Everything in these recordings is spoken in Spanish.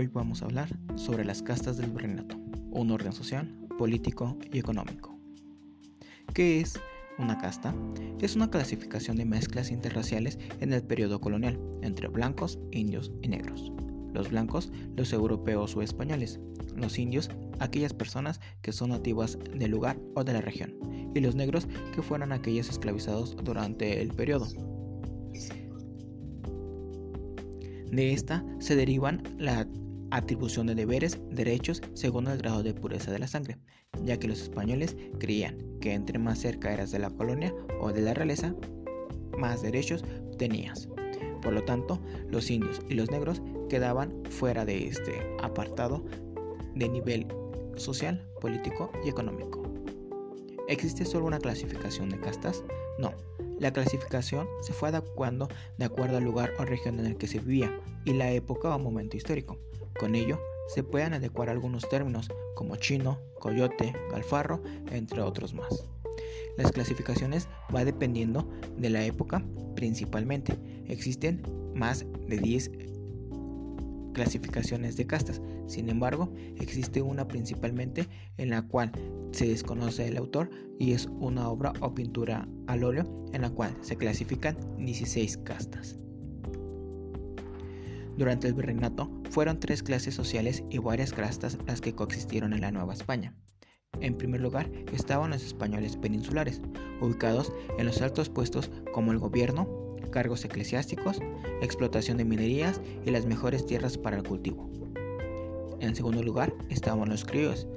Hoy vamos a hablar sobre las castas del virreinato, un orden social, político y económico. ¿Qué es una casta? Es una clasificación de mezclas interraciales en el periodo colonial entre blancos, indios y negros. Los blancos, los europeos o españoles. Los indios, aquellas personas que son nativas del lugar o de la región. Y los negros, que fueron aquellos esclavizados durante el periodo. De esta se derivan la atribución de deberes, derechos según el grado de pureza de la sangre, ya que los españoles creían que entre más cerca eras de la colonia o de la realeza, más derechos tenías. Por lo tanto, los indios y los negros quedaban fuera de este apartado de nivel social, político y económico. ¿Existe solo una clasificación de castas? No, la clasificación se fue adecuando de acuerdo al lugar o región en el que se vivía y la época o momento histórico. Con ello, se pueden adecuar algunos términos como chino, coyote, galfarro, entre otros más. Las clasificaciones va dependiendo de la época principalmente. Existen más de 10 clasificaciones de castas. Sin embargo, existe una principalmente en la cual se desconoce el autor y es una obra o pintura al óleo en la cual se clasifican 16 castas. Durante el virreinato fueron tres clases sociales y varias castas las que coexistieron en la Nueva España. En primer lugar estaban los españoles peninsulares, ubicados en los altos puestos como el gobierno, cargos eclesiásticos, explotación de minerías y las mejores tierras para el cultivo. En segundo lugar estaban los criollos,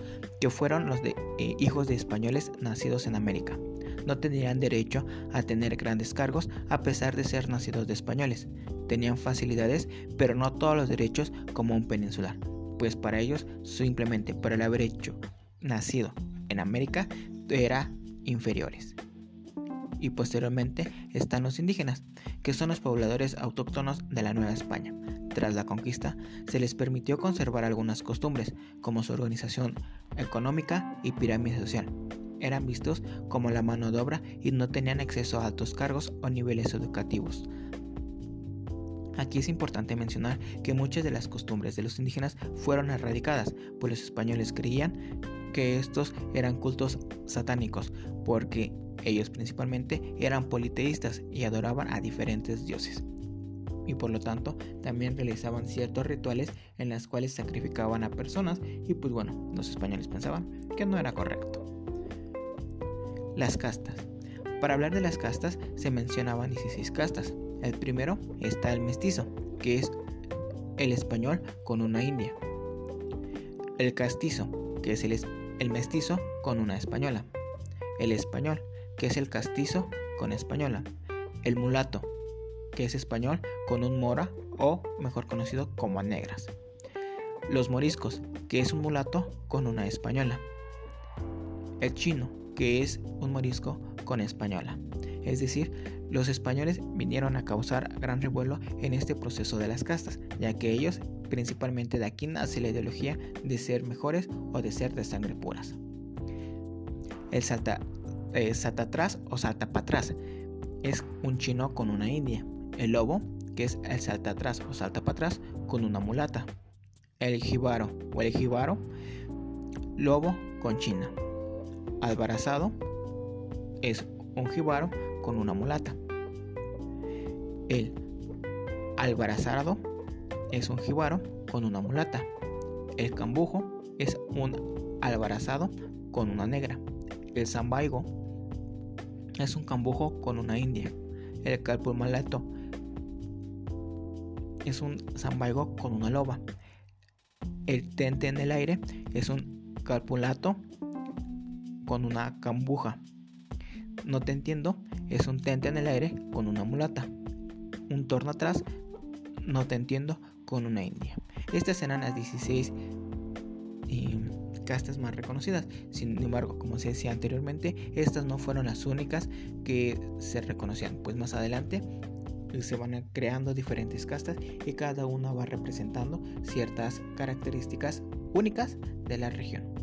que fueron los de, eh, hijos de españoles nacidos en América. No tenían derecho a tener grandes cargos a pesar de ser nacidos de españoles. Tenían facilidades, pero no todos los derechos como un peninsular, pues para ellos simplemente por el haber hecho nacido en América era inferiores y posteriormente están los indígenas, que son los pobladores autóctonos de la Nueva España. Tras la conquista, se les permitió conservar algunas costumbres, como su organización económica y pirámide social. Eran vistos como la mano de obra y no tenían acceso a altos cargos o niveles educativos. Aquí es importante mencionar que muchas de las costumbres de los indígenas fueron erradicadas, pues los españoles creían que estos eran cultos satánicos, porque ellos principalmente eran politeístas y adoraban a diferentes dioses. Y por lo tanto también realizaban ciertos rituales en los cuales sacrificaban a personas y pues bueno, los españoles pensaban que no era correcto. Las castas. Para hablar de las castas se mencionaban 16 castas. El primero está el mestizo, que es el español con una india. El castizo, que es el, el mestizo con una española. El español, que es el castizo con española, el mulato, que es español con un mora o mejor conocido como negras, los moriscos, que es un mulato con una española, el chino, que es un morisco con española. Es decir, los españoles vinieron a causar gran revuelo en este proceso de las castas, ya que ellos, principalmente de aquí nace la ideología de ser mejores o de ser de sangre puras. El salta eh, salta atrás o salta para atrás. Es un chino con una india. El lobo, que es el salta atrás o salta para atrás con una mulata. El jibaro o el jibaro, lobo con china. Albarazado es un jibaro con una mulata. El albarazado es un jibaro con una mulata. El cambujo es un albarazado con una negra. El zambaigo es un cambujo con una india. El malato es un zambaigo con una loba. El tente en el aire es un calpulato con una cambuja. No te entiendo, es un tente en el aire con una mulata. Un torno atrás, no te entiendo, con una india. Estas serán las 16 castas más reconocidas. Sin embargo, como se decía anteriormente, estas no fueron las únicas que se reconocían, pues más adelante se van creando diferentes castas y cada una va representando ciertas características únicas de la región.